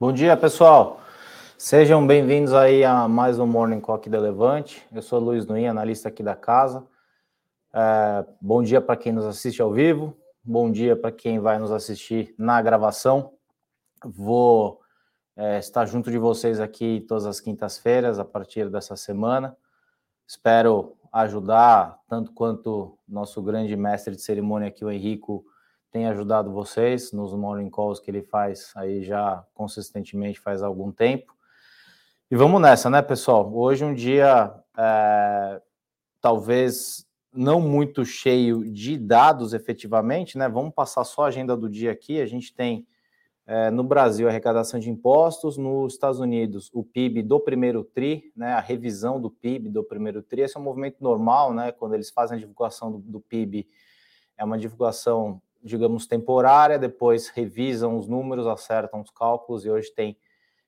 Bom dia, pessoal. Sejam bem-vindos aí a mais um Morning Call aqui da Levante. Eu sou Luiz Nuin, analista aqui da casa. É, bom dia para quem nos assiste ao vivo. Bom dia para quem vai nos assistir na gravação. Vou é, estar junto de vocês aqui todas as quintas-feiras a partir dessa semana. Espero ajudar tanto quanto nosso grande mestre de cerimônia aqui, o Henrico, tem ajudado vocês nos morning calls que ele faz aí já consistentemente faz algum tempo. E vamos nessa, né, pessoal? Hoje um dia é, talvez não muito cheio de dados efetivamente, né? Vamos passar só a agenda do dia aqui. A gente tem é, no Brasil, arrecadação de impostos, nos Estados Unidos, o PIB do primeiro TRI, né, a revisão do PIB do primeiro TRI, esse é um movimento normal, né, quando eles fazem a divulgação do, do PIB, é uma divulgação, digamos, temporária, depois revisam os números, acertam os cálculos, e hoje tem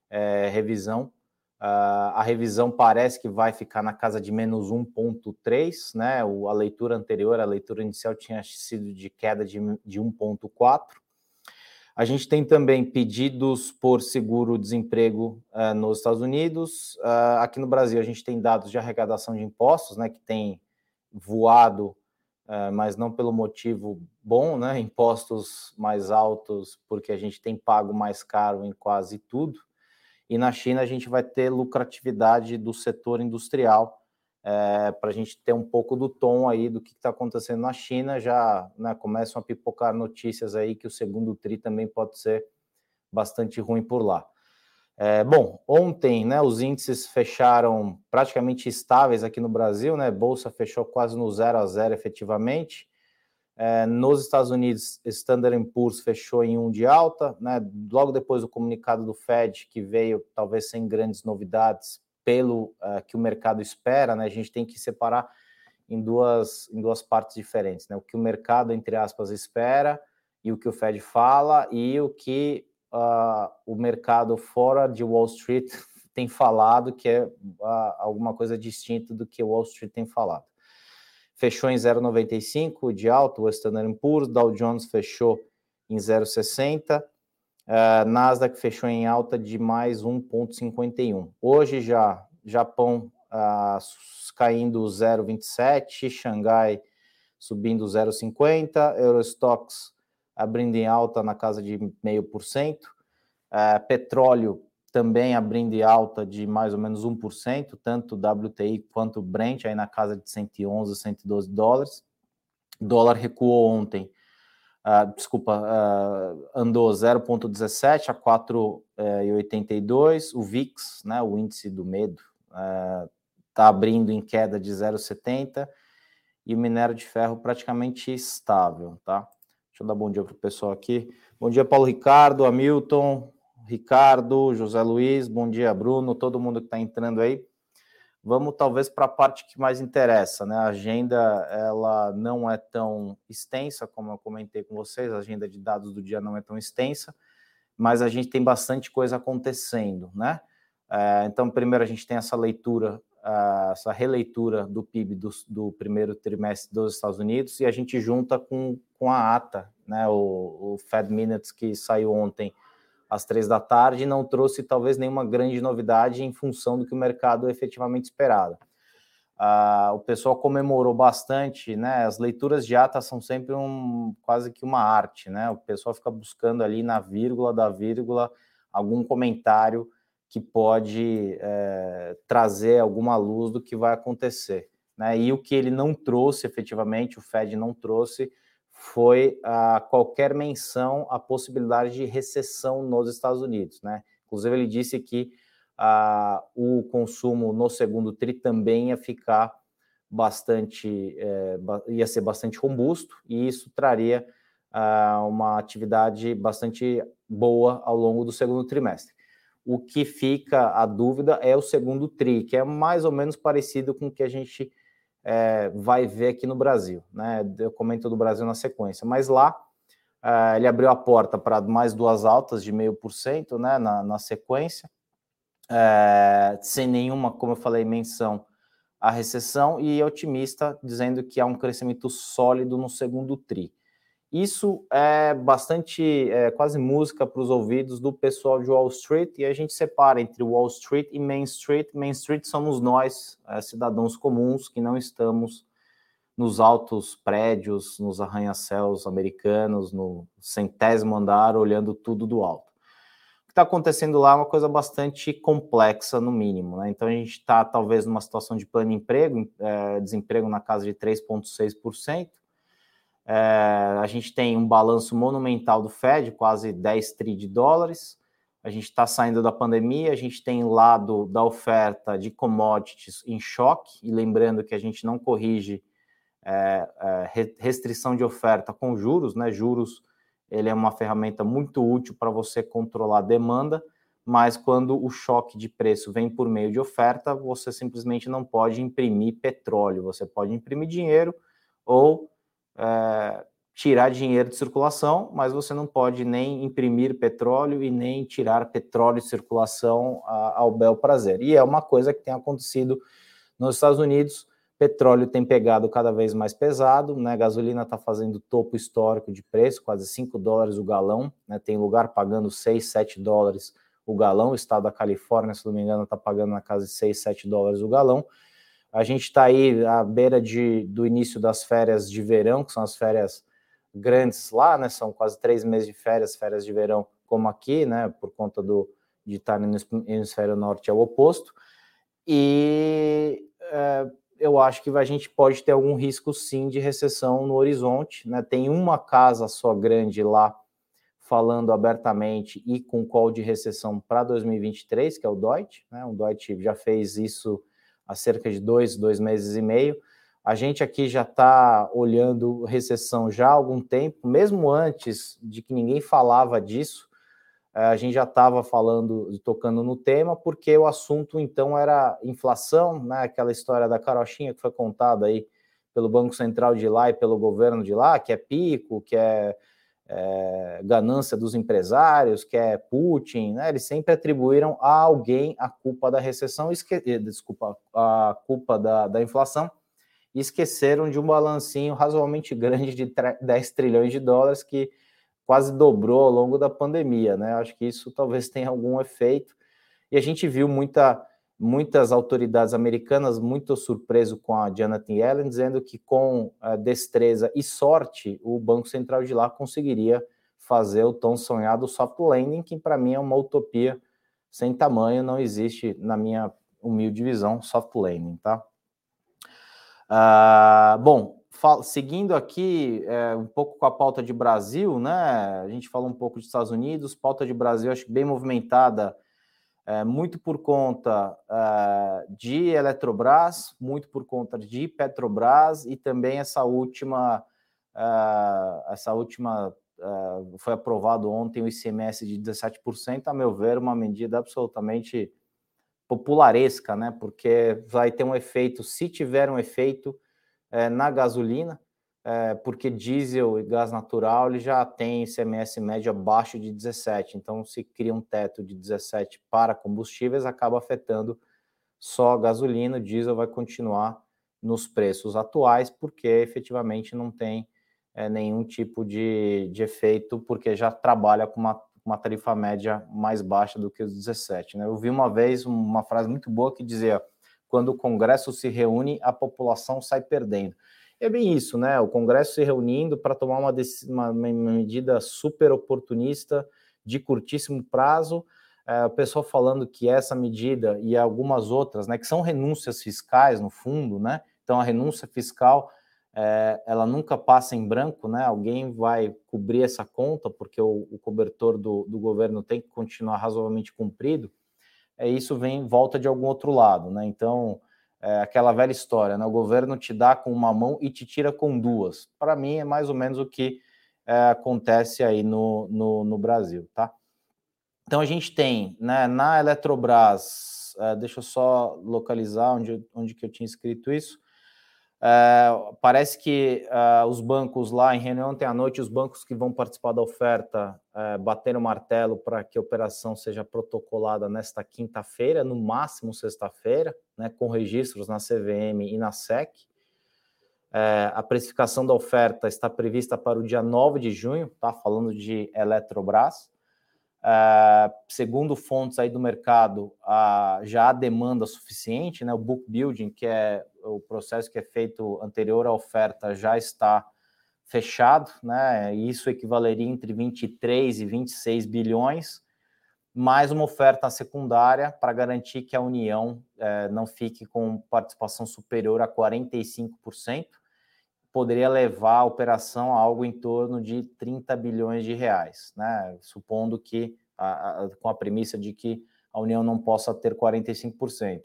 é, revisão. Uh, a revisão parece que vai ficar na casa de menos 1,3, né, o, a leitura anterior, a leitura inicial tinha sido de queda de, de 1,4, a gente tem também pedidos por seguro-desemprego uh, nos Estados Unidos. Uh, aqui no Brasil, a gente tem dados de arrecadação de impostos, né, que tem voado, mas não pelo motivo bom, né? Impostos mais altos, porque a gente tem pago mais caro em quase tudo. E na China, a gente vai ter lucratividade do setor industrial é, para a gente ter um pouco do tom aí do que está acontecendo na China. Já né, começam a pipocar notícias aí que o segundo TRI também pode ser bastante ruim por lá. É, bom, ontem né, os índices fecharam praticamente estáveis aqui no Brasil, né? Bolsa fechou quase no zero a zero efetivamente. É, nos Estados Unidos, Standard Poor's fechou em um de alta, né? Logo depois do comunicado do Fed, que veio talvez sem grandes novidades, pelo uh, que o mercado espera, né, a gente tem que separar em duas, em duas partes diferentes, né? O que o mercado, entre aspas, espera e o que o Fed fala e o que uh, o mercado fora de Wall Street tem falado, que é uh, alguma coisa distinta do que Wall Street tem falado. Fechou em 0,95 de alto, o Standard Poor's, Dow Jones fechou em 0,60, Uh, Nasdaq fechou em alta de mais 1,51. Hoje já, Japão uh, caindo 0,27, Xangai subindo 0,50, Eurostox abrindo em alta na casa de 0,5%, uh, petróleo também abrindo em alta de mais ou menos 1%, tanto WTI quanto Brent aí na casa de 111, 112 dólares. O dólar recuou ontem uh, desculpa, uh, andou 0,17 a 4,82. o VIX, né, o índice do medo, está uh, abrindo em queda de 0,70 e o minério de ferro praticamente estável, tá? Deixa eu dar bom dia para o pessoal aqui. Bom dia, Paulo Ricardo, Hamilton, Ricardo, José Luiz, bom dia, Bruno, todo mundo que está entrando aí. Vamos talvez para a parte que mais interessa, né? A agenda ela não é tão extensa como eu comentei com vocês, a agenda de dados do dia não é tão extensa, mas a gente tem bastante coisa acontecendo, né? É, então, primeiro a gente tem essa leitura, essa releitura do PIB do, do, primeiro trimestre dos Estados Unidos e a gente junta com, com a ata, né? O, o Fed Minutes que saiu ontem às três da tarde, não trouxe talvez nenhuma grande novidade em função do que o mercado efetivamente esperava. O pessoal comemorou bastante, né? As leituras de ata são sempre um, quase que uma arte, né? O pessoal fica buscando ali na vírgula da vírgula algum comentário que pode é, trazer alguma luz do que vai acontecer, né? E o que ele não trouxe efetivamente, o Fed não trouxe, foi a qualquer menção à possibilidade de recessão nos Estados Unidos, né? Inclusive ele disse que ah, o consumo no segundo tri também ia ficar bastante, é, ia ser bastante robusto e isso traria ah, uma atividade bastante boa ao longo do segundo trimestre. O que fica a dúvida é o segundo tri, que é mais ou menos parecido com o que a gente é, vai ver aqui no Brasil. Né? Eu comento do Brasil na sequência, mas lá é, ele abriu a porta para mais duas altas de meio por cento né, na, na sequência, é, sem nenhuma, como eu falei, menção à recessão, e otimista, dizendo que há um crescimento sólido no segundo TRI. Isso é bastante, é, quase música para os ouvidos do pessoal de Wall Street, e a gente separa entre Wall Street e Main Street. Main Street somos nós, é, cidadãos comuns, que não estamos nos altos prédios, nos arranha-céus americanos, no centésimo andar, olhando tudo do alto. O que está acontecendo lá é uma coisa bastante complexa, no mínimo. Né? Então, a gente está, talvez, numa situação de plano emprego, é, desemprego na casa de 3,6%. É, a gente tem um balanço monumental do Fed, quase 10 tri de dólares. A gente está saindo da pandemia, a gente tem lado da oferta de commodities em choque, e lembrando que a gente não corrige é, é, restrição de oferta com juros, né? Juros ele é uma ferramenta muito útil para você controlar a demanda, mas quando o choque de preço vem por meio de oferta, você simplesmente não pode imprimir petróleo, você pode imprimir dinheiro ou é, tirar dinheiro de circulação, mas você não pode nem imprimir petróleo e nem tirar petróleo de circulação a, ao bel prazer. E é uma coisa que tem acontecido nos Estados Unidos Petróleo tem pegado cada vez mais pesado, né? Gasolina está fazendo topo histórico de preço, quase 5 dólares o galão, né? Tem lugar pagando 6, 7 dólares o galão. O estado da Califórnia, se não me engano, está pagando na casa de 6, 7 dólares o galão. A gente está aí à beira de, do início das férias de verão, que são as férias grandes lá, né? São quase três meses de férias, férias de verão, como aqui, né? Por conta do, de estar no hemisfério norte é o oposto. E é, eu acho que a gente pode ter algum risco sim de recessão no horizonte. Né? Tem uma casa só grande lá falando abertamente e com call de recessão para 2023, que é o Deutsche. Né? O Deutsche já fez isso há cerca de dois, dois meses e meio. A gente aqui já está olhando recessão já há algum tempo, mesmo antes de que ninguém falava disso. É, a gente já estava falando, tocando no tema, porque o assunto então era inflação, né? Aquela história da carochinha que foi contada aí pelo Banco Central de lá e pelo governo de lá, que é pico, que é, é ganância dos empresários, que é Putin, né? Eles sempre atribuíram a alguém a culpa da recessão, esque... Eh, desculpa, a culpa da, da inflação, e esqueceram de um balancinho razoavelmente grande de 10 trilhões de dólares que quase dobrou ao longo da pandemia, né? Acho que isso talvez tenha algum efeito. E a gente viu muita, muitas autoridades americanas muito surpreso com a Janet Yellen, dizendo que com uh, destreza e sorte o Banco Central de lá conseguiria fazer o tão sonhado soft landing, que para mim é uma utopia sem tamanho, não existe, na minha humilde visão, soft landing, tá? Uh, bom, seguindo aqui é, um pouco com a pauta de Brasil, né? A gente falou um pouco dos Estados Unidos, pauta de Brasil, acho que bem movimentada, é, muito por conta é, de Eletrobras, muito por conta de Petrobras e também essa última, é, essa última é, foi aprovado ontem o ICMS de 17%, a meu ver, uma medida absolutamente popularesca, né? Porque vai ter um efeito, se tiver um efeito é, na gasolina, é, porque diesel e gás natural ele já tem ICMS médio abaixo de 17, então se cria um teto de 17 para combustíveis, acaba afetando só gasolina, o diesel vai continuar nos preços atuais, porque efetivamente não tem é, nenhum tipo de, de efeito, porque já trabalha com uma, uma tarifa média mais baixa do que os 17. Né? Eu vi uma vez uma frase muito boa que dizia quando o Congresso se reúne, a população sai perdendo. É bem isso, né? O Congresso se reunindo para tomar uma, uma, uma, medida super oportunista de curtíssimo prazo. É, o pessoal falando que essa medida e algumas outras, né, que são renúncias fiscais no fundo, né? Então a renúncia fiscal é, ela nunca passa em branco, né? Alguém vai cobrir essa conta porque o, o cobertor do, do governo tem que continuar razoavelmente cumprido é, isso vem volta de algum outro lado, né? Então, é aquela velha história, né? O governo te dá com uma mão e te tira com duas. Para mim, é mais ou menos o que é, acontece aí no, no, no, Brasil, tá? Então, a gente tem, né, na Eletrobras, é, deixa eu só localizar onde, onde que eu tinha escrito isso, é, parece que é, os bancos lá em reunião ontem à noite, os bancos que vão participar da oferta é, bateram o martelo para que a operação seja protocolada nesta quinta-feira, no máximo sexta-feira, né, com registros na CVM e na SEC. A precificação da oferta está prevista para o dia 9 de junho, tá? Falando de Eletrobras. Segundo fontes aí do mercado, já há demanda suficiente, né? O book building, que é o processo que é feito anterior à oferta, já está fechado, né? Isso equivaleria entre 23 e 26 bilhões mais uma oferta secundária para garantir que a União é, não fique com participação superior a 45%, poderia levar a operação a algo em torno de 30 bilhões de reais, né? supondo que, a, a, com a premissa de que a União não possa ter 45%.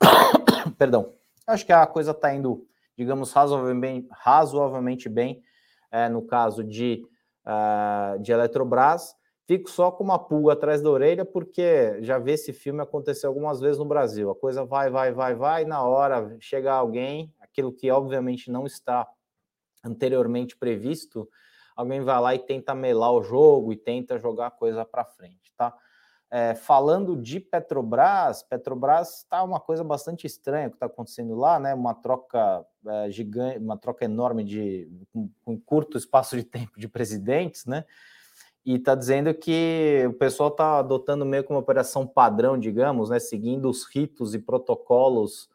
Perdão, acho que a coisa está indo, digamos, razoavelmente, razoavelmente bem, é, no caso de, uh, de Eletrobras, Fico só com uma pulga atrás da orelha, porque já vi esse filme acontecer algumas vezes no Brasil. A coisa vai, vai, vai, vai, na hora chega alguém, aquilo que obviamente não está anteriormente previsto, alguém vai lá e tenta melar o jogo e tenta jogar a coisa para frente, tá? É, falando de Petrobras, Petrobras está uma coisa bastante estranha que está acontecendo lá, né? Uma troca é, gigante, uma troca enorme de com, com curto espaço de tempo de presidentes, né? e está dizendo que o pessoal está adotando meio que uma operação padrão, digamos, né, seguindo os ritos e protocolos.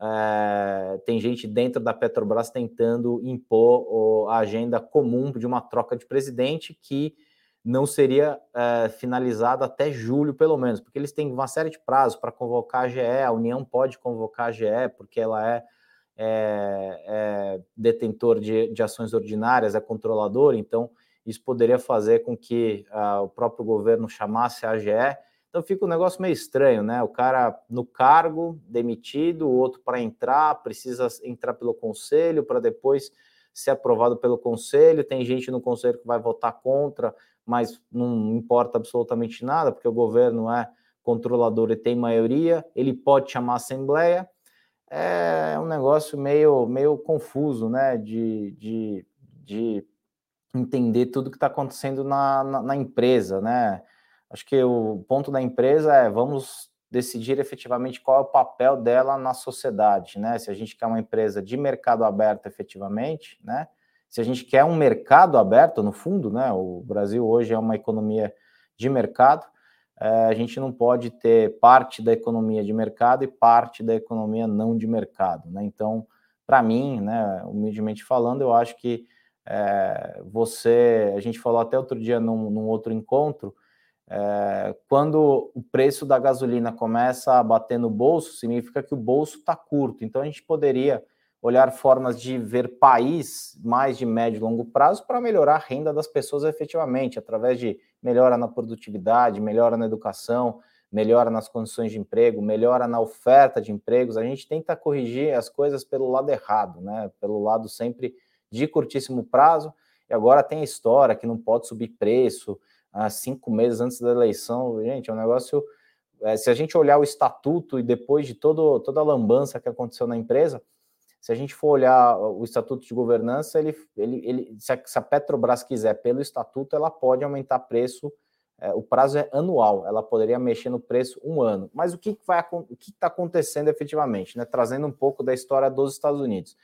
É, tem gente dentro da Petrobras tentando impor a agenda comum de uma troca de presidente que não seria é, finalizada até julho, pelo menos, porque eles têm uma série de prazos para convocar a GE, a União pode convocar a GE, porque ela é, é, é detentor de, de ações ordinárias, é controlador, então isso poderia fazer com que uh, o próprio governo chamasse a AGE. Então fica um negócio meio estranho, né? O cara no cargo, demitido, o outro para entrar, precisa entrar pelo conselho para depois ser aprovado pelo conselho. Tem gente no conselho que vai votar contra, mas não importa absolutamente nada, porque o governo é controlador e tem maioria. Ele pode chamar a assembleia. É um negócio meio, meio confuso, né? De, de, de entender tudo que está acontecendo na, na, na, empresa, né? Acho que o ponto da empresa é vamos decidir efetivamente qual é o papel dela na sociedade, né? Se a gente quer uma empresa de mercado aberto efetivamente, né? Se a gente quer um mercado aberto, no fundo, né? O Brasil hoje é uma economia de mercado, é, a gente não pode ter parte da economia de mercado e parte da economia não de mercado, né? Então, para mim, né, humildemente falando, eu acho que é, você, a gente falou até outro dia num, num outro encontro, é, quando o preço da gasolina começa a bater no bolso, significa que o bolso está curto. Então a gente poderia olhar formas de ver país mais de médio e longo prazo para melhorar a renda das pessoas efetivamente, através de melhora na produtividade, melhora na educação, melhora nas condições de emprego, melhora na oferta de empregos. A gente tenta corrigir as coisas pelo lado errado, né? Pelo lado sempre de curtíssimo prazo, e agora tem a história que não pode subir preço há cinco meses antes da eleição. Gente, é um negócio. É, se a gente olhar o estatuto e depois de todo, toda a lambança que aconteceu na empresa, se a gente for olhar o estatuto de governança, ele, ele, ele se, a, se a Petrobras quiser, pelo estatuto, ela pode aumentar preço. É, o prazo é anual, ela poderia mexer no preço um ano. Mas o que está acontecendo efetivamente, né? Trazendo um pouco da história dos Estados Unidos.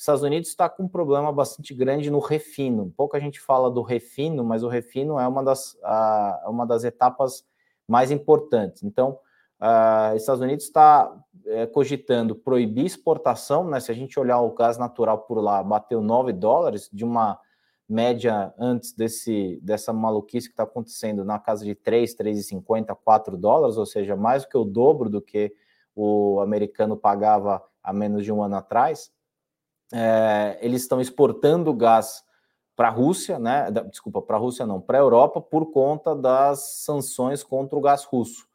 Estados Unidos está com um problema bastante grande no refino. Pouca gente fala do refino, mas o refino é uma das, uh, uma das etapas mais importantes. Então, uh, Estados Unidos está é, cogitando proibir exportação, né? Se a gente olhar o gás natural por lá, bateu 9 dólares de uma média antes desse, dessa maluquice que está acontecendo na casa de 3, 3,50, 4 dólares, ou seja, mais do que o dobro do que o americano pagava há menos de um ano atrás é, eles estão exportando gás para a Rússia, né? Desculpa, para a Rússia não, para a Europa, por conta das sanções contra o gás russo.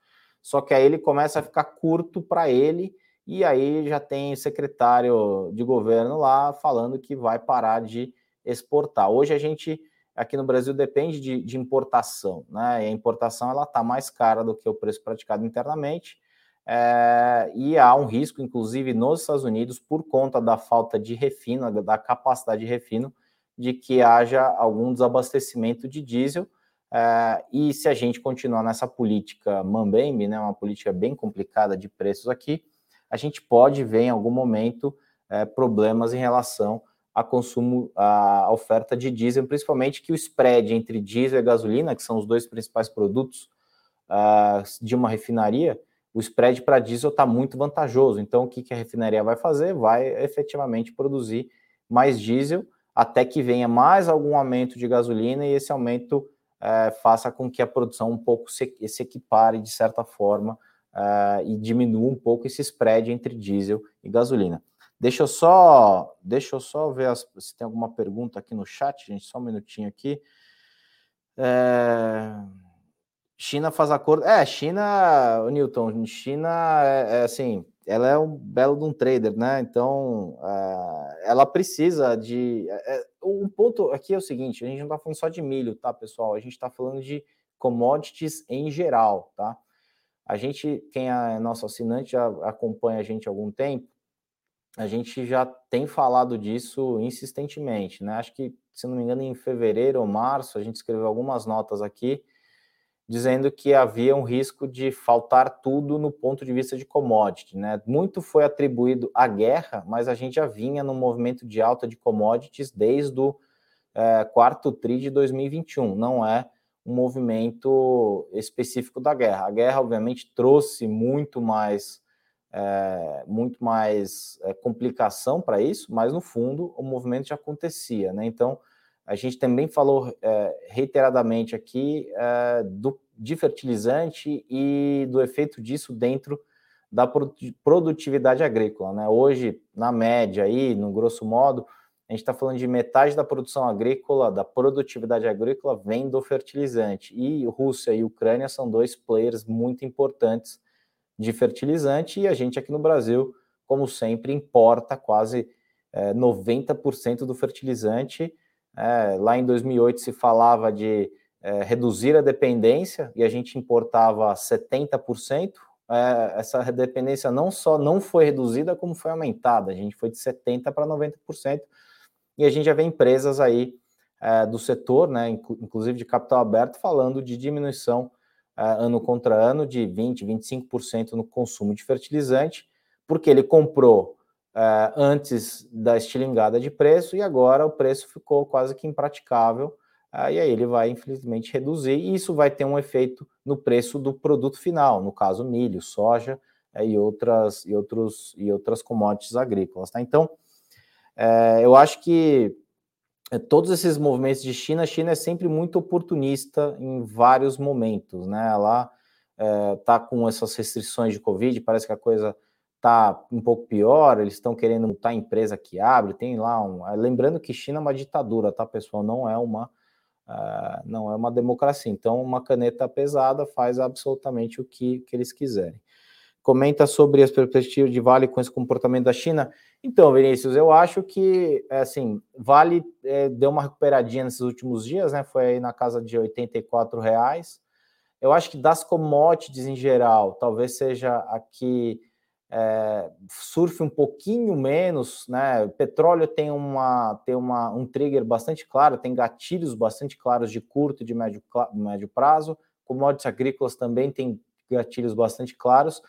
Só que aí ele começa a ficar curto para ele, e aí já tem secretário de governo lá falando que vai parar de exportar. Hoje a gente aqui no Brasil depende de, de importação, né? E a importação ela está mais cara do que o preço praticado internamente. É, e há um risco, inclusive nos Estados Unidos, por conta da falta de refino, da capacidade de refino, de que haja algum desabastecimento de diesel. É, e se a gente continuar nessa política Mambembe, né, uma política bem complicada de preços aqui, a gente pode ver em algum momento é, problemas em relação a consumo, a oferta de diesel, principalmente que o spread entre diesel e gasolina, que são os dois principais produtos uh, de uma refinaria, o spread para diesel está muito vantajoso. Então, o que, que a refinaria vai fazer? Vai efetivamente produzir mais diesel até que venha mais algum aumento de gasolina e esse aumento uh, faça com que a produção um pouco se, se equipare de certa forma uh, e diminua um pouco esse spread entre diesel e gasolina. Deixa eu só, deixa eu só ver as, se tem alguma pergunta aqui no chat, gente, só um minutinho aqui. É... China faz acordo. É, China, Newton, China é, é, assim, ela é um belo de um trader, né? Então, é, ela precisa de. É, é um ponto aqui é o seguinte: a gente não está falando só de milho, tá, pessoal? A gente está falando de commodities em geral, tá? A gente, quem é nosso assinante, já acompanha a gente há algum tempo a gente já tem falado disso insistentemente, né? Acho que, se não me engano, em fevereiro ou março, a gente escreveu algumas notas aqui dizendo que havia um risco de faltar tudo no ponto de vista de commodity, né? Muito foi atribuído à guerra, mas a gente já vinha no movimento de alta de commodities desde o é, quarto TRI de 2021, não é um movimento específico da guerra. A guerra, obviamente, trouxe muito mais é, muito mais é, complicação para isso, mas no fundo o movimento já acontecia, né? Então a gente também falou é, reiteradamente aqui é, do, de fertilizante e do efeito disso dentro da produtividade agrícola, né? Hoje, na média aí, no grosso modo, a gente está falando de metade da produção agrícola, da produtividade agrícola, vem do fertilizante. E Rússia e Ucrânia são dois players muito importantes de fertilizante e a gente aqui no Brasil, como sempre, importa quase é, 90% do fertilizante. É, lá em 2008 se falava de é, reduzir a dependência e a gente importava 70%. É, essa dependência não só não foi reduzida, como foi aumentada. A gente foi de 70% para 90%. E a gente já vê empresas aí é, do setor, né, inclusive de capital aberto, falando de diminuição ano contra ano de 20%, 25% no consumo de fertilizante, porque ele comprou uh, antes da estilingada de preço e agora o preço ficou quase que impraticável. Uh, e aí ele vai, infelizmente, reduzir, e isso vai ter um efeito no preço do produto final, no caso milho, soja uh, e, outras, e, outros, e outras commodities agrícolas. Tá? Então, eu acho que todos esses movimentos de China, a China é sempre muito oportunista em vários momentos, né? Ela está é, com essas restrições de Covid, parece que a coisa está um pouco pior, eles estão querendo multar a empresa que abre, tem lá um. É, lembrando que China é uma ditadura, tá, pessoal? Não é uma. Uh, não é uma democracia. Então, uma caneta pesada faz absolutamente o que, que eles quiserem. Comenta sobre as perspectivas de Vale com esse comportamento da China. Então, Vinícius, eu acho que, é, assim, Vale é, deu uma recuperadinha nesses últimos dias, né? Foi aí na casa de 84 reais. Eu acho que das commodities em geral, talvez seja a que é, surfe um pouquinho menos, né? Petróleo tem, uma, tem uma, um trigger bastante claro, tem gatilhos bastante claros de curto e de médio, médio prazo. Commodities agrícolas também tem gatilhos bastante claros.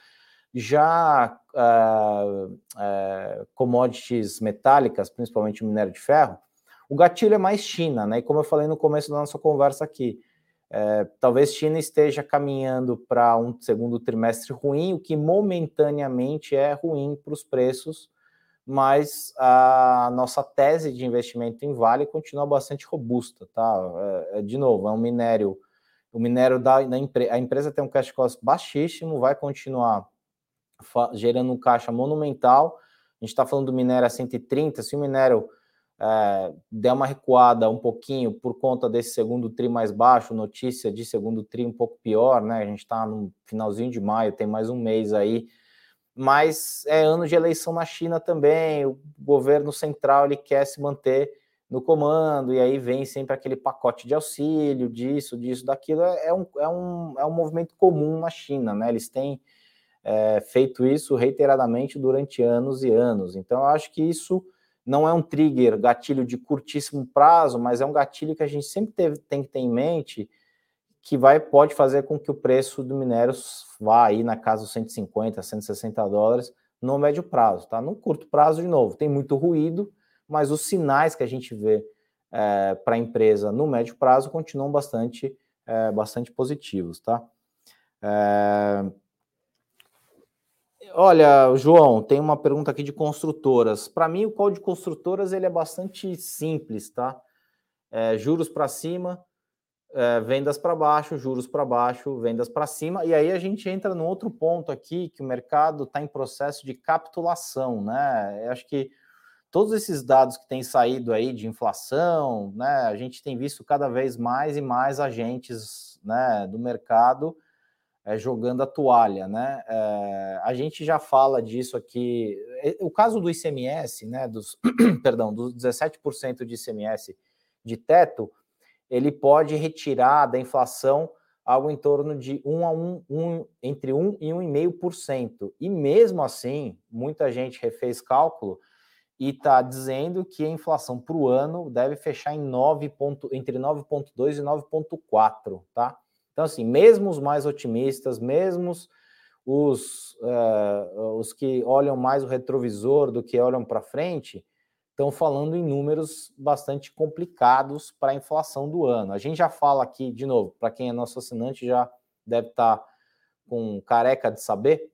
Já uh, commodities metálicas, principalmente o minério de ferro, o gatilho é mais China, né? E como eu falei no começo da nossa conversa aqui, é, talvez China esteja caminhando para um segundo trimestre ruim, o que momentaneamente é ruim para os preços, mas a nossa tese de investimento em Vale continua bastante robusta, tá? É, de novo, é um minério, o minério da, da a empresa tem um cash cost baixíssimo, vai continuar gerando um caixa monumental. A gente está falando do minério a 130. Se o minério é, der uma recuada um pouquinho por conta desse segundo tri mais baixo, notícia de segundo tri um pouco pior, né? A gente está no finalzinho de maio, tem mais um mês aí. Mas é ano de eleição na China também. O governo central ele quer se manter no comando, e aí vem sempre aquele pacote de auxílio, disso, disso, daquilo. É, é um, é, um, é um movimento comum na China, né? Eles têm é, feito isso reiteradamente durante anos e anos. Então, eu acho que isso não é um trigger, gatilho de curtíssimo prazo, mas é um gatilho que a gente sempre teve, tem que ter em mente que vai pode fazer com que o preço do minério vá aí na casa dos 150, 160 dólares, no médio prazo, tá? No curto prazo, de novo, tem muito ruído, mas os sinais que a gente vê é, para a empresa no médio prazo continuam bastante, é, bastante positivos, tá? É... Olha, João, tem uma pergunta aqui de construtoras. Para mim, o call de construtoras ele é bastante simples, tá? É, juros para cima, é, vendas para baixo, juros para baixo, vendas para cima. E aí a gente entra no outro ponto aqui que o mercado está em processo de capitulação, né? Eu acho que todos esses dados que têm saído aí de inflação, né? A gente tem visto cada vez mais e mais agentes, né, do mercado é, jogando a toalha, né? É, a gente já fala disso aqui. O caso do ICMS, né? Dos, perdão, dos 17% de ICMS de teto, ele pode retirar da inflação algo em torno de 1 a 1, 1 entre 1 e 1,5%. E mesmo assim, muita gente refez cálculo e está dizendo que a inflação para o ano deve fechar em 9 ponto, entre 9,2 e 9,4, tá? Então, assim, mesmo os mais otimistas, mesmo os, uh, os que olham mais o retrovisor do que olham para frente, estão falando em números bastante complicados para a inflação do ano. A gente já fala aqui, de novo, para quem é nosso assinante já deve estar tá com careca de saber,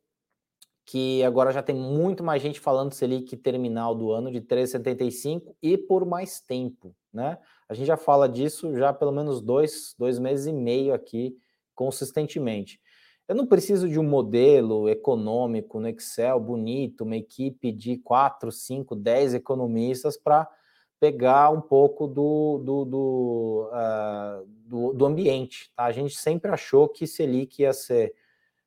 que agora já tem muito mais gente falando Selic terminal do ano de 3,75 e por mais tempo, né? A gente já fala disso já pelo menos dois, dois meses e meio aqui, consistentemente. Eu não preciso de um modelo econômico no Excel bonito, uma equipe de 4, 5, 10 economistas para pegar um pouco do, do, do, uh, do, do, ambiente. Tá? A gente sempre achou que Selic ia ser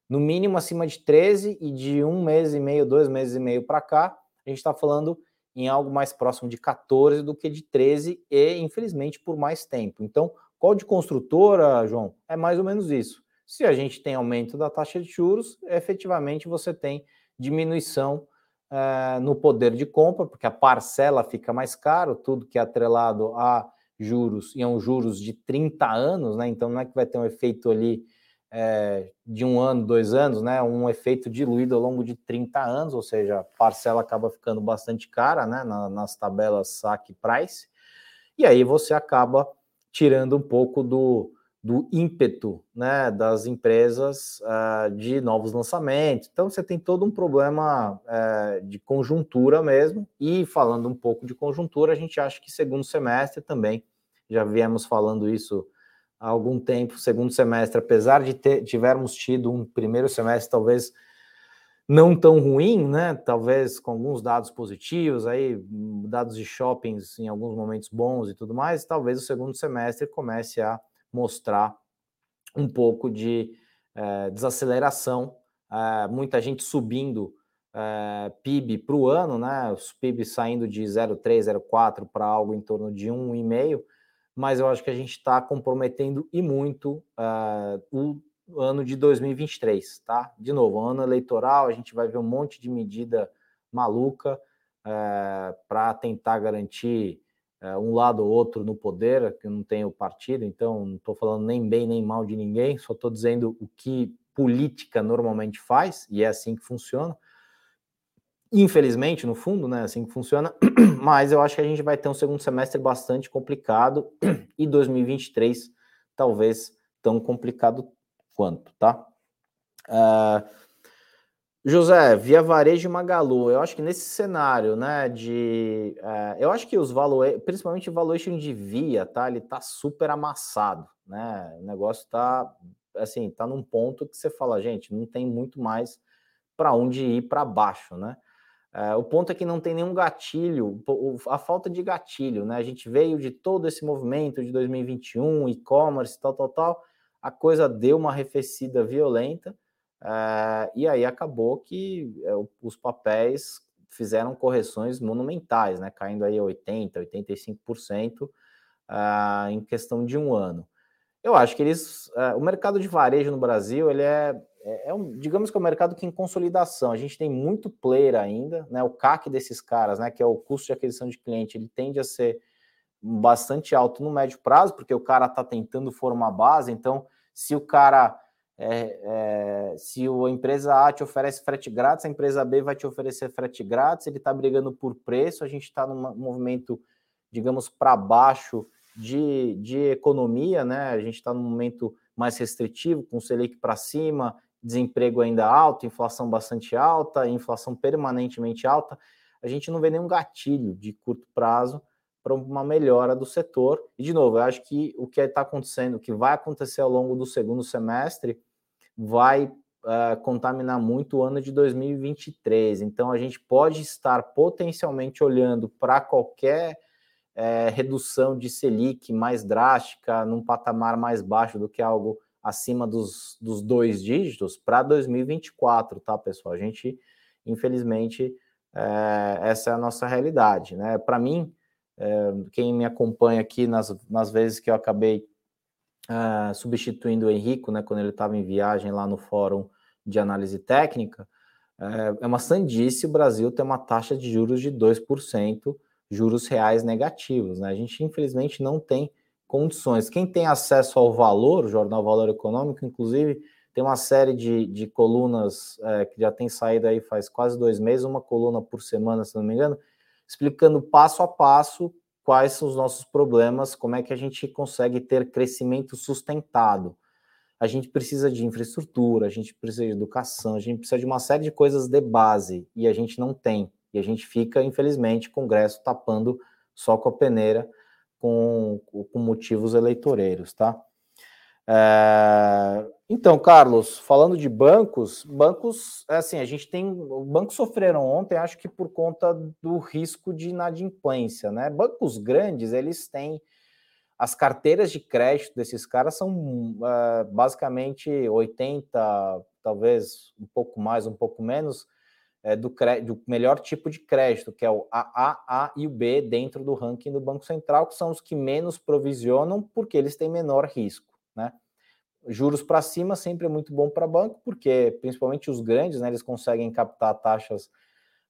no mínimo acima de 13 e de um mês e meio, dois meses e meio para cá, a gente está falando em algo mais próximo de 14 do que de 13 e, infelizmente, por mais tempo. Então, qual de construtora, João? É mais ou menos isso. Se a gente tem aumento da taxa de juros, efetivamente você tem diminuição uh, no poder de compra, porque a parcela fica mais caro, tudo que é atrelado a juros, e é um juros de 30 anos, né? Então não é que vai ter um efeito ali é, de um ano, dois anos, né? Um efeito diluído ao longo de 30 anos, ou seja, a parcela acaba ficando bastante cara, né? Na, nas tabelas saque price, e aí você acaba tirando um pouco do, do ímpeto né, das empresas uh, de novos lançamentos. Então você tem todo um problema uh, de conjuntura mesmo. E falando um pouco de conjuntura, a gente acha que segundo semestre também, já viemos falando isso há algum tempo, segundo semestre, apesar de ter, tivermos tido um primeiro semestre talvez não tão ruim, né? Talvez com alguns dados positivos, aí dados de shoppings em alguns momentos bons e tudo mais, talvez o segundo semestre comece a mostrar um pouco de é, desaceleração, é, muita gente subindo é, PIB para o ano, né? Os PIB saindo de 0,3, 0,4 para algo em torno de 1,5 mas eu acho que a gente está comprometendo e muito uh, o ano de 2023, tá? De novo, ano eleitoral, a gente vai ver um monte de medida maluca uh, eh, para tentar garantir uh, um lado ou outro no poder, que não tem o partido, então não estou falando nem bem nem mal de ninguém, só estou dizendo o que política normalmente faz, e é assim que funciona. Infelizmente, no fundo, né, assim que funciona, mas eu acho que a gente vai ter um segundo semestre bastante complicado e 2023 talvez tão complicado quanto, tá? Uh, José, via varejo Magalu, eu acho que nesse cenário, né, de, uh, eu acho que os valores, principalmente o valuation de via, tá, ele tá super amassado, né, o negócio tá, assim, tá num ponto que você fala, gente, não tem muito mais para onde ir para baixo, né, o ponto é que não tem nenhum gatilho, a falta de gatilho, né? A gente veio de todo esse movimento de 2021, e-commerce, tal, tal, tal, a coisa deu uma arrefecida violenta, é, e aí acabou que é, os papéis fizeram correções monumentais, né? Caindo aí 80%, 85% uh, em questão de um ano. Eu acho que eles. O mercado de varejo no Brasil ele é é, é um, digamos que é um mercado que em consolidação. A gente tem muito player ainda, né? O CAC desses caras, né? Que é o custo de aquisição de cliente, ele tende a ser bastante alto no médio prazo, porque o cara está tentando formar base. Então, se o cara é, é, se a empresa A te oferece frete grátis, a empresa B vai te oferecer frete grátis, ele está brigando por preço, a gente está num movimento, digamos, para baixo de, de economia, né? A gente está num momento mais restritivo, com o Selic para cima, desemprego ainda alto, inflação bastante alta, inflação permanentemente alta. A gente não vê nenhum gatilho de curto prazo para uma melhora do setor. E, de novo, eu acho que o que está acontecendo, o que vai acontecer ao longo do segundo semestre, vai uh, contaminar muito o ano de 2023. Então, a gente pode estar potencialmente olhando para qualquer é, redução de Selic mais drástica, num patamar mais baixo do que algo acima dos, dos dois dígitos para 2024, tá, pessoal? A gente, infelizmente, é, essa é a nossa realidade, né? Para mim, é, quem me acompanha aqui nas, nas vezes que eu acabei é, substituindo o Henrico, né, quando ele estava em viagem lá no Fórum de Análise Técnica, é, é uma sandice o Brasil ter uma taxa de juros de 2% juros reais negativos. Né? A gente, infelizmente, não tem condições. Quem tem acesso ao valor, o Jornal Valor Econômico, inclusive, tem uma série de, de colunas é, que já tem saído aí faz quase dois meses, uma coluna por semana, se não me engano, explicando passo a passo quais são os nossos problemas, como é que a gente consegue ter crescimento sustentado. A gente precisa de infraestrutura, a gente precisa de educação, a gente precisa de uma série de coisas de base e a gente não tem. E a gente fica, infelizmente, Congresso tapando só com a peneira com, com motivos eleitoreiros, tá? É, então, Carlos, falando de bancos, bancos, é assim, a gente tem, bancos sofreram ontem, acho que por conta do risco de inadimplência, né? Bancos grandes, eles têm as carteiras de crédito desses caras são uh, basicamente 80, talvez um pouco mais, um pouco menos, é, do, do, melhor tipo de crédito, que é o AA, A e o B dentro do ranking do Banco Central, que são os que menos provisionam porque eles têm menor risco, né? Juros para cima sempre é muito bom para banco, porque principalmente os grandes, né, eles conseguem captar taxas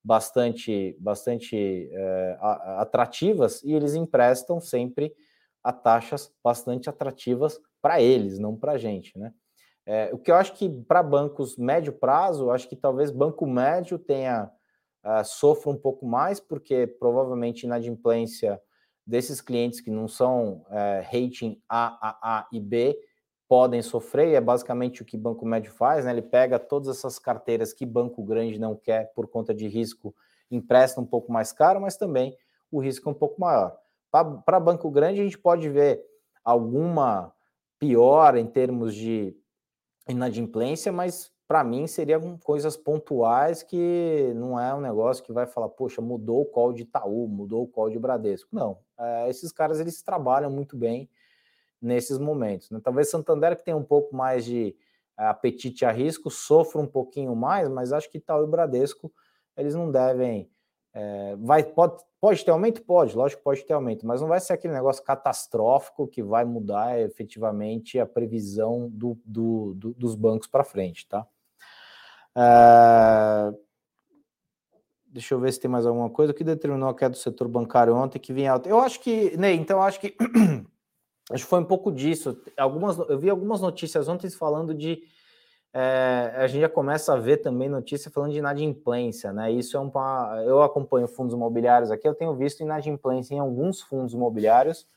bastante, bastante é, atrativas e eles emprestam sempre a taxas bastante atrativas para eles, não para a gente, né? É, o que eu acho que para bancos médio prazo, acho que talvez banco médio tenha uh, sofra um pouco mais, porque provavelmente inadimplência desses clientes que não são uh, rating A, A e B podem sofrer, e é basicamente o que banco médio faz, né? Ele pega todas essas carteiras que banco grande não quer por conta de risco, empresta um pouco mais caro, mas também o risco é um pouco maior. Para banco grande, a gente pode ver alguma pior em termos de inadimplência, mas para mim seriam coisas pontuais que não é um negócio que vai falar, poxa, mudou o call de Itaú, mudou o call de Bradesco. Não, é, esses caras eles trabalham muito bem nesses momentos. Né? Talvez Santander que tem um pouco mais de é, apetite a risco sofra um pouquinho mais, mas acho que Itaú e Bradesco eles não devem é, vai, pode, pode ter aumento? Pode, lógico pode ter aumento, mas não vai ser aquele negócio catastrófico que vai mudar efetivamente a previsão do, do, do dos bancos para frente, tá? É, deixa eu ver se tem mais alguma coisa. O que determinou a queda do setor bancário ontem que vinha alta? Eu acho que, Ney, então acho que acho que foi um pouco disso. Algumas, eu vi algumas notícias ontem falando de é, a gente já começa a ver também notícia falando de inadimplência, né? Isso é um. Eu acompanho fundos imobiliários aqui, eu tenho visto inadimplência em alguns fundos imobiliários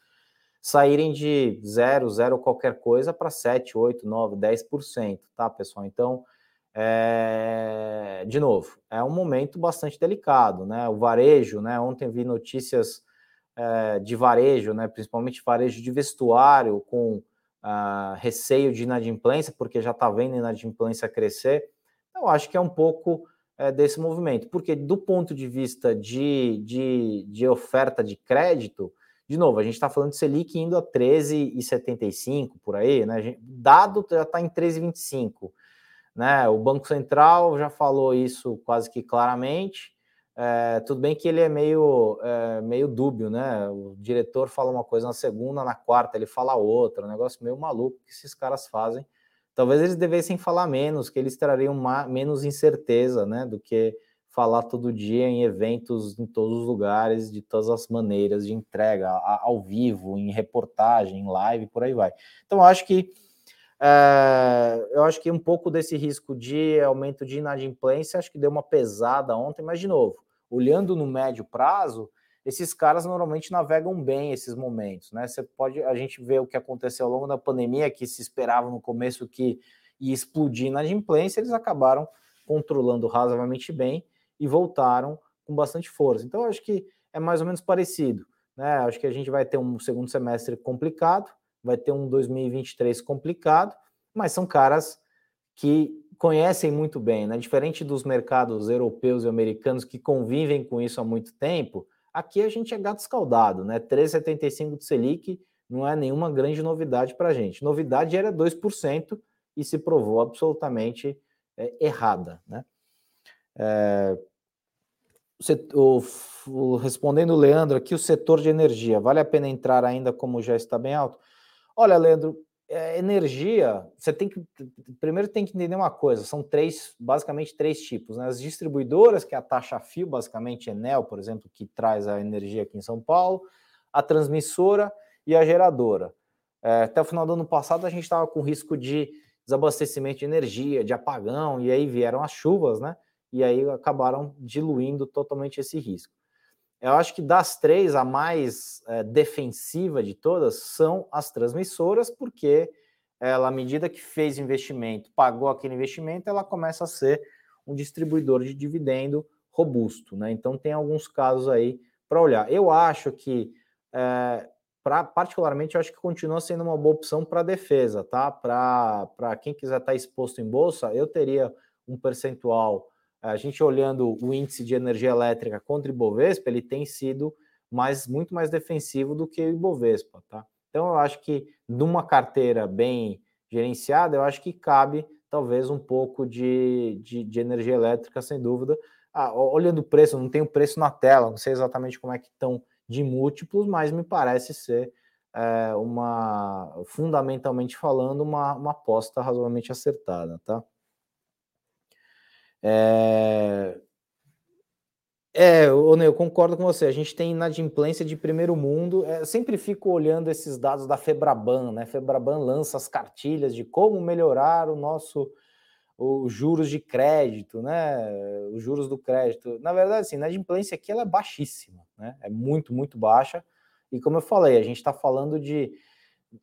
saírem de zero, zero qualquer coisa para 7, 8, 9, 10%, tá, pessoal? Então, é, de novo, é um momento bastante delicado, né? O varejo, né? Ontem vi notícias é, de varejo, né? Principalmente varejo de vestuário com uh, receio de inadimplência, porque já está vendo inadimplência crescer. Eu acho que é um pouco é, desse movimento, porque do ponto de vista de, de, de oferta de crédito, de novo, a gente está falando de Selic indo a 13,75 por aí, né? Dado já está em 13,25. Né? O Banco Central já falou isso quase que claramente. É, tudo bem que ele é meio, é, meio dúbio, né? O diretor fala uma coisa na segunda, na quarta ele fala outra, um negócio meio maluco que esses caras fazem. Talvez eles devessem falar menos, que eles trariam menos incerteza, né? Do que falar todo dia em eventos em todos os lugares, de todas as maneiras, de entrega, ao vivo, em reportagem, em live, por aí vai. Então, acho que É, eu acho que um pouco desse risco de aumento de inadimplência, acho que deu uma pesada ontem, mas de novo, olhando no médio prazo, esses caras normalmente navegam bem esses momentos, né? Você pode, a gente vê o que aconteceu ao longo da pandemia, que se esperava no começo que ia explodir na inadimplência, eles acabaram controlando razoavelmente bem e voltaram com bastante força. Então, acho que é mais ou menos parecido, né? Acho que a gente vai ter um segundo semestre complicado, vai ter um 2023 complicado, mas são caras que conhecem muito bem, né? Diferente dos mercados europeus e americanos que convivem com isso há muito tempo, aqui a gente é gato escaldado, né? 3,75 de Selic não é nenhuma grande novidade para a gente. Novidade era 2% e se provou absolutamente é, errada, né? É, o, o, respondendo o Leandro aqui, o setor de energia, vale a pena entrar ainda como já está bem alto? Olha, Leandro, é, energia, você tem que primeiro tem que entender uma coisa, são três, basicamente três tipos, né? As distribuidoras, que é a taxa fio, basicamente Enel, por exemplo, que traz a energia aqui em São Paulo, a transmissora e a geradora. É, até o final do ano passado a gente estava com risco de desabastecimento de energia, de apagão, e aí vieram as chuvas, né? E aí acabaram diluindo totalmente esse risco. Eu acho que das três, a mais é, defensiva de todas são as transmissoras, porque ela, à medida que fez investimento, pagou aquele investimento, ela começa a ser um distribuidor de dividendo robusto, né? Então tem alguns casos aí para olhar. Eu acho que, é, pra, particularmente, eu acho que continua sendo uma boa opção para defesa, tá? Para quem quiser estar tá exposto em bolsa, eu teria um percentual a gente olhando o índice de energia elétrica contra o Ibovespa, ele tem sido mais, muito mais defensivo do que o Ibovespa, tá? Então eu acho que numa carteira bem gerenciada, eu acho que cabe talvez um pouco de, de, de energia elétrica, sem dúvida. Ah, olhando o preço, não tem o preço na tela, não sei exatamente como é que estão de múltiplos, mas me parece ser é, uma, fundamentalmente falando, uma, uma aposta razoavelmente acertada, tá? É, é eu concordo com você. A gente tem inadimplência de primeiro mundo. É, sempre fico olhando esses dados da Febraban, né? Febraban lança as cartilhas de como melhorar o nosso os juros de crédito, né? Os juros do crédito. Na verdade, assim, a inadimplência aqui ela é baixíssima, né? É muito, muito baixa. E como eu falei, a gente está falando de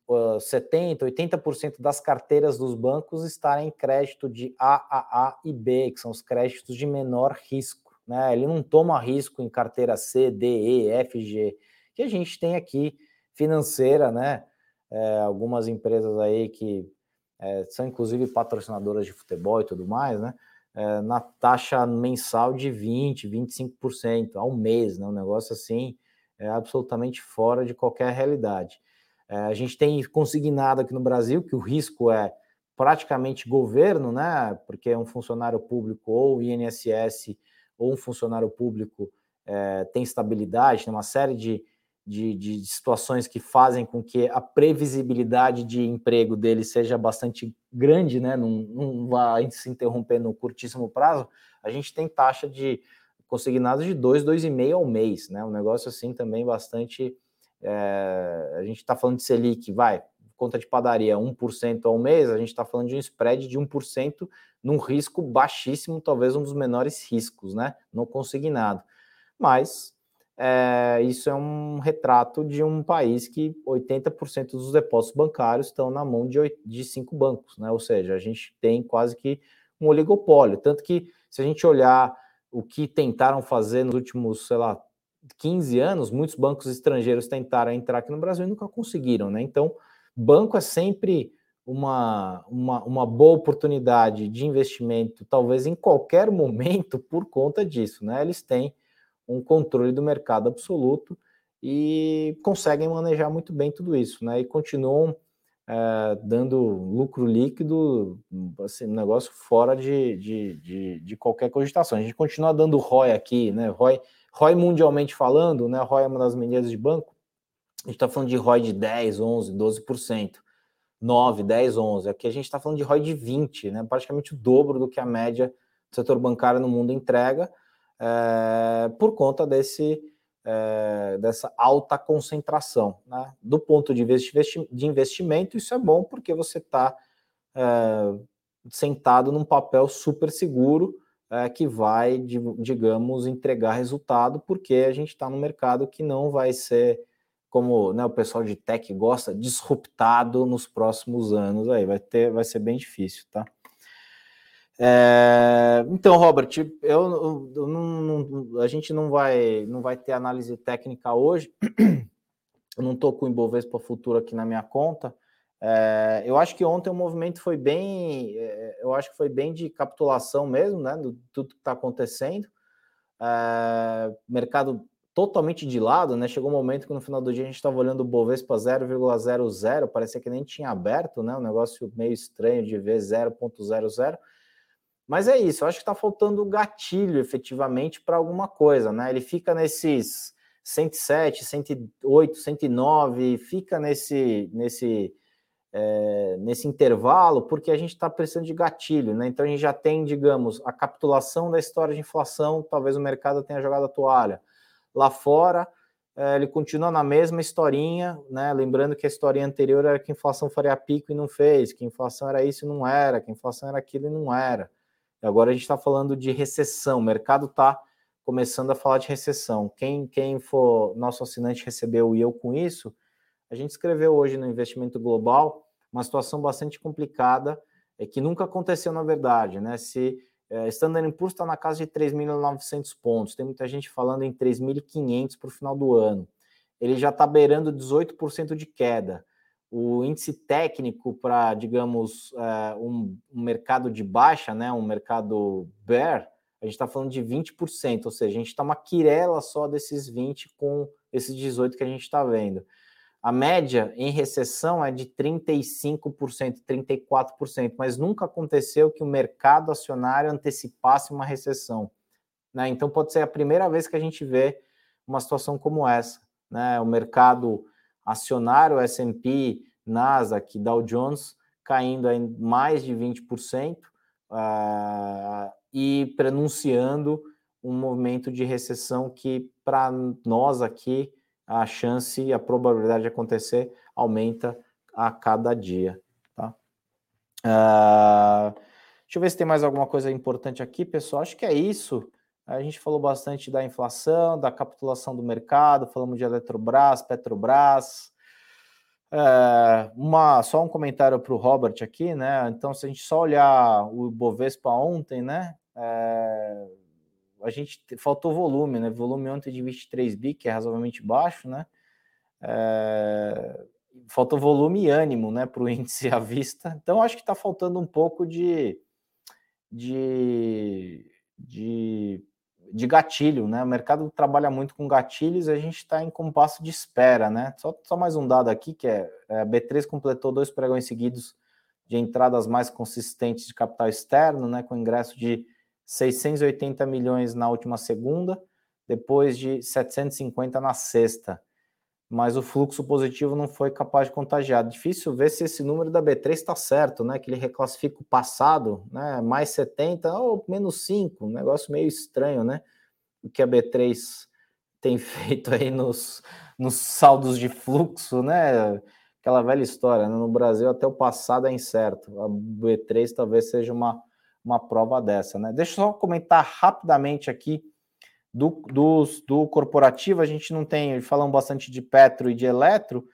uh, 70%, 80% das carteiras dos bancos estarem em crédito de AAA e B, que são os créditos de menor risco. Né? Ele não toma risco em carteira C, D, E, F, G, que a gente tem aqui financeira, né? É, algumas empresas aí que é, são inclusive patrocinadoras de futebol e tudo mais, né? É, na taxa mensal de 20, 25% ao mês, né? Um negócio assim é absolutamente fora de qualquer realidade. É, a gente tem consignado aqui no Brasil que o risco é praticamente governo, né? Porque um funcionário público ou INSS ou um funcionário público é, tem estabilidade, tem uma série de, de, de, situações que fazem com que a previsibilidade de emprego dele seja bastante grande, né? Não, não vai se interromper no curtíssimo prazo. A gente tem taxa de consignados de 2, 2,5 ao mês, né? Um negócio assim também bastante é, a gente está falando de Selic, vai, conta de padaria 1% ao mês, a gente está falando de um spread de 1% num risco baixíssimo, talvez um dos menores riscos, né? No consignado. Mas é, isso é um retrato de um país que 80% dos depósitos bancários estão na mão de, de cinco bancos, né? Ou seja, a gente tem quase que um oligopólio. Tanto que, se a gente olhar o que tentaram fazer nos últimos, sei lá, 15 anos, muitos bancos estrangeiros tentaram entrar aqui no Brasil e nunca conseguiram, né? Então, banco é sempre uma, uma, uma boa oportunidade de investimento, talvez em qualquer momento, por conta disso, né? Eles têm um controle do mercado absoluto e conseguem manejar muito bem tudo isso, né? E continuam é, dando lucro líquido, assim, negócio fora de, de, de, de, qualquer cogitação. A gente continua dando ROI aqui, né? ROI ROI mundialmente falando, né? ROI é uma das medidas de banco. A gente está falando de ROI de 10, 11, 12%. 9, 10, 11. Aqui a gente está falando de ROI de 20, né? praticamente o dobro do que a média do setor bancário no mundo entrega, é, por conta desse, é, dessa alta concentração. Né? Do ponto de, investi de investimento, isso é bom porque você está é, sentado num papel super seguro é, que vai, digamos, entregar resultado, porque a gente está no mercado que não vai ser, como né, o pessoal de tech gosta, disruptado nos próximos anos. Aí vai ter, vai ser bem difícil, tá? É, então, Robert, eu, eu não, não, a gente não vai, não vai ter análise técnica hoje. Eu não estou com o Ibovespa Futuro aqui na minha conta. É, eu acho que ontem o movimento foi bem, é, eu acho que foi bem de capitulação mesmo, né? Do tudo que está acontecendo. É, mercado totalmente de lado, né? Chegou um momento que no final do dia a gente estava olhando o Bovespa 0,00, parecia que nem tinha aberto, né? Um negócio meio estranho de ver 0,00. Mas é isso, eu acho que está faltando gatilho efetivamente para alguma coisa, né? Ele fica nesses 107, 108, 109, fica nesse, nesse, é, nesse intervalo, porque a gente está precisando de gatilho, né? Então a gente já tem, digamos, a capitulação da história de inflação, talvez o mercado tenha jogado a toalha. Lá fora, é, ele continua na mesma historinha, né? Lembrando que a historinha anterior era que a inflação faria pico e não fez, que a inflação era isso e não era, que a inflação era aquilo e não era. Agora a gente está falando de recessão, o mercado está começando a falar de recessão. Quem, quem for nosso assinante recebeu e eu com isso, a gente escreveu hoje no Investimento Global uma situação bastante complicada, é, que nunca aconteceu na verdade, né? Se é, Standard Poor's está na casa de 3.900 pontos, tem muita gente falando em 3.500 para o final do ano. Ele já está beirando 18% de queda o índice técnico para, digamos, uh, um, um, mercado de baixa, né, um mercado bear, a gente está falando de 20%, ou seja, a gente está uma quirela só desses 20 com esses 18 que a gente está vendo. A média em recessão é de 35%, 34%, mas nunca aconteceu que o mercado acionário antecipasse uma recessão. Né? Então pode ser a primeira vez que a gente vê uma situação como essa. Né? O mercado acionário S&P, Nasdaq, Dow Jones caindo em mais de 20% uh, ah, e pronunciando um movimento de recessão que para nós aqui a chance, a probabilidade de acontecer aumenta a cada dia. Tá? Uh, deixa eu ver se tem mais alguma coisa importante aqui, pessoal. Acho que é isso. A gente falou bastante da inflação, da capitulação do mercado, falamos de Eletrobras, Petrobras. É, uma, só um comentário para o Robert aqui, né? Então, se a gente só olhar o Bovespa ontem, né? É, a gente faltou volume, né? Volume ontem de 23 bi, que é razoavelmente baixo, né? É, faltou volume e ânimo, né? Para o índice à vista. Então, acho que está faltando um pouco de, de, de de gatilho, né? O mercado trabalha muito com gatilhos e a gente está em compasso de espera, né? Só, só mais um dado aqui, que é, é B3 completou dois pregões seguidos de entradas mais consistentes de capital externo, né? Com ingresso de 680 milhões na última segunda, depois de 750 na sexta mas o fluxo positivo não foi capaz de contagiar. Difícil ver se esse número da B3 está certo, né? Que ele reclassifica o passado, né? Mais 70 ou menos 5, um negócio meio estranho, né? O que a B3 tem feito aí nos, nos saldos de fluxo, né? Aquela velha história, né? no Brasil até o passado é incerto. A B3 talvez seja uma, uma prova dessa, né? Deixa eu só comentar rapidamente aqui do, do, corporativo, a gente não tem, falamos bastante de Petro e de Eletro,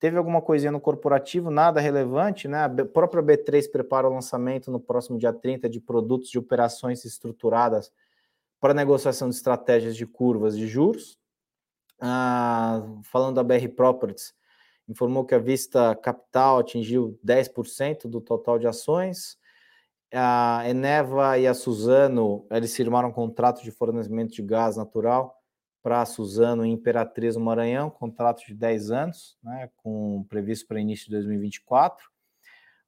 teve alguma coisinha no corporativo, nada relevante, né? A própria B3 prepara o lançamento no próximo dia 30 de produtos de operações estruturadas para negociação de estratégias de curvas de juros. Ah, falando da BR Properties, informou que a vista capital atingiu 10% do total de ações a Eneva e a Suzano, eles firmaram um contrato de fornecimento de gás natural para Suzano e Imperatriz do Maranhão, contrato de 10 anos, né, com previsto para início de 2024.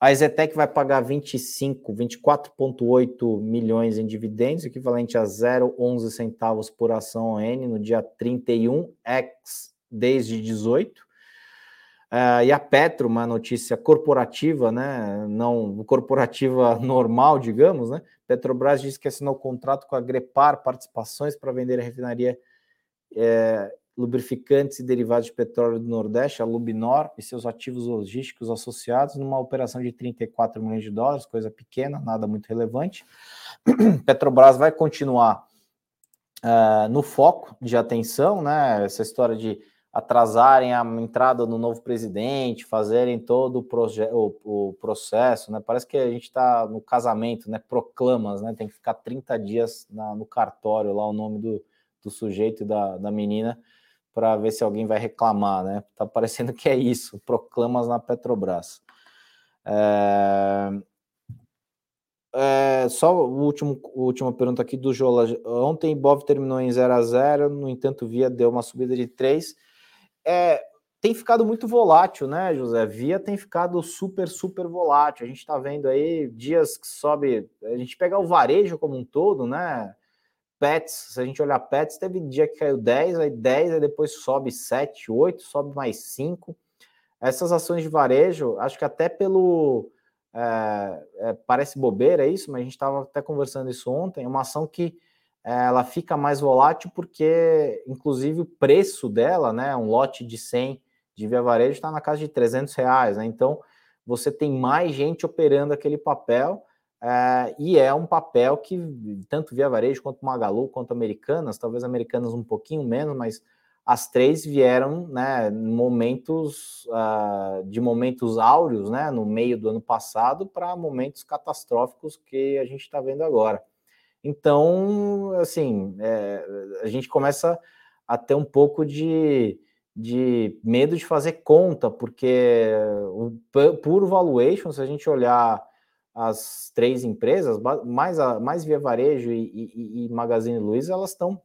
A Ezetec vai pagar 25, 24,8 milhões em dividendos, equivalente a 0,11 centavos por ação ON no dia 31, ex desde 18. Uh, e a Petro, uma notícia corporativa, né? Não corporativa normal, digamos, né? Petrobras disse que assinou contrato com a Grepar Participações para vender a refinaria é, Lubrificantes e Derivados de Petróleo do Nordeste, a Lubnor, e seus ativos logísticos associados, numa operação de 34 milhões de dólares, coisa pequena, nada muito relevante. Petrobras vai continuar uh, no foco de atenção, né? Essa história de atrasarem a entrada do novo presidente, fazerem todo o, o, o processo, né? Parece que a gente está no casamento, né? Proclamas, né? Tem que ficar 30 dias na, no cartório lá o nome do, do sujeito e da, da menina para ver se alguém vai reclamar, né? Tá parecendo que é isso, proclamas na Petrobras. É... É, só o último, última pergunta aqui do Jola. Ontem Bov terminou em 0 a 0 no entanto, Via deu uma subida de 3 é, tem ficado muito volátil, né, José? Via tem ficado super, super volátil. A gente está vendo aí dias que sobe. A gente pegar o varejo como um todo, né? Pets, se a gente olhar Pets, teve dia que caiu 10, aí 10, aí depois sobe 7, 8, sobe mais 5. Essas ações de varejo, acho que até pelo. É, é, parece bobeira isso, mas a gente estava até conversando isso ontem. É uma ação que ela fica mais volátil porque, inclusive, o preço dela, né, um lote de 100 de via varejo está na casa de 300 reais, né? Então, você tem mais gente operando aquele papel é, e é um papel que tanto via varejo quanto Magalu quanto Americanas, talvez Americanas um pouquinho menos, mas as três vieram, né, momentos uh, de momentos áureos, né, no meio do ano passado para momentos catastróficos que a gente está vendo agora. Então, assim, é, a gente começa a ter um pouco de, de medo de fazer conta, porque o puro valuation, se a gente olhar as três empresas, mais, a, mais Via Varejo e, e, e Magazine Luiza, elas estão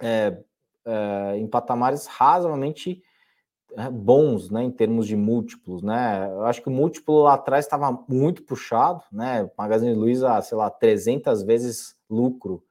é, é, em patamares razoavelmente bons, né, em termos de múltiplos, né? Eu acho que o múltiplo lá atrás estava muito puxado, né? Magazine Luiza, sei lá, 300 vezes lucro,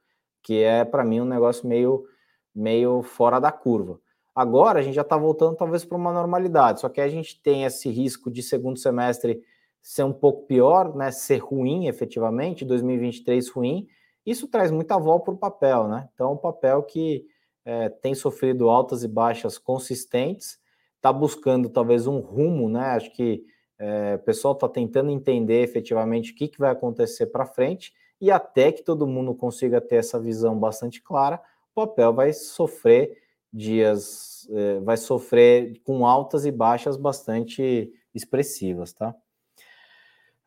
que é para mim um negócio meio meio fora da curva. Agora a gente já está voltando talvez para uma normalidade, só que a gente tem esse risco de segundo semestre ser um pouco pior, né? Ser ruim efetivamente, 2023 ruim. Isso traz muita volta para o papel, né? Então, o papel que é, tem sofrido altas e baixas consistentes está buscando talvez um rumo, né? Acho que é, o pessoal está tentando entender efetivamente o que, que vai acontecer para frente e até que todo mundo consiga ter essa visão bastante clara, o papel vai sofrer dias, é, vai sofrer com altas e baixas bastante expressivas, tá?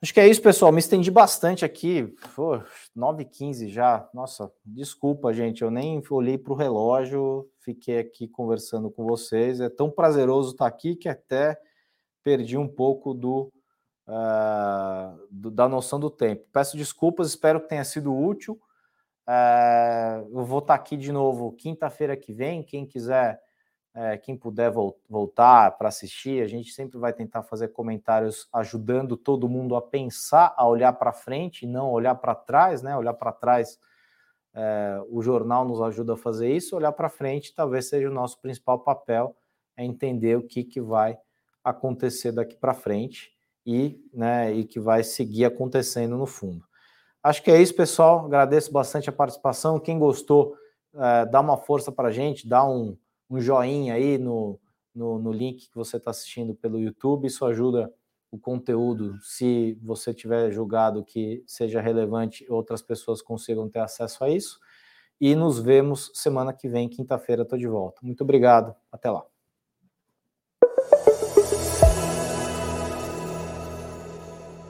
Acho que é isso, pessoal. Me estendi bastante aqui. 9h15 já. Nossa, desculpa, gente. Eu nem olhei para o relógio, fiquei aqui conversando com vocês. É tão prazeroso estar aqui que até perdi um pouco do, uh, do da noção do tempo. Peço desculpas, espero que tenha sido útil. Uh, eu vou estar aqui de novo quinta-feira que vem. Quem quiser é, quem puder voltar para assistir, a gente sempre vai tentar fazer comentários ajudando todo mundo a pensar, a olhar para frente, não olhar para trás, né? Olhar para trás, é, o jornal nos ajuda a fazer isso. Olhar para frente, talvez seja o nosso principal papel, é entender o que, que vai acontecer daqui para frente e, né, e que vai seguir acontecendo no fundo. Acho que é isso, pessoal. Agradeço bastante a participação. Quem gostou, é, dá uma força para a gente, dá um um joinha aí no, no, no link que você está assistindo pelo YouTube. Isso ajuda o conteúdo, se você tiver julgado que seja relevante, outras pessoas consigam ter acesso a isso. E nos vemos semana que vem, quinta-feira, estou de volta. Muito obrigado, até lá.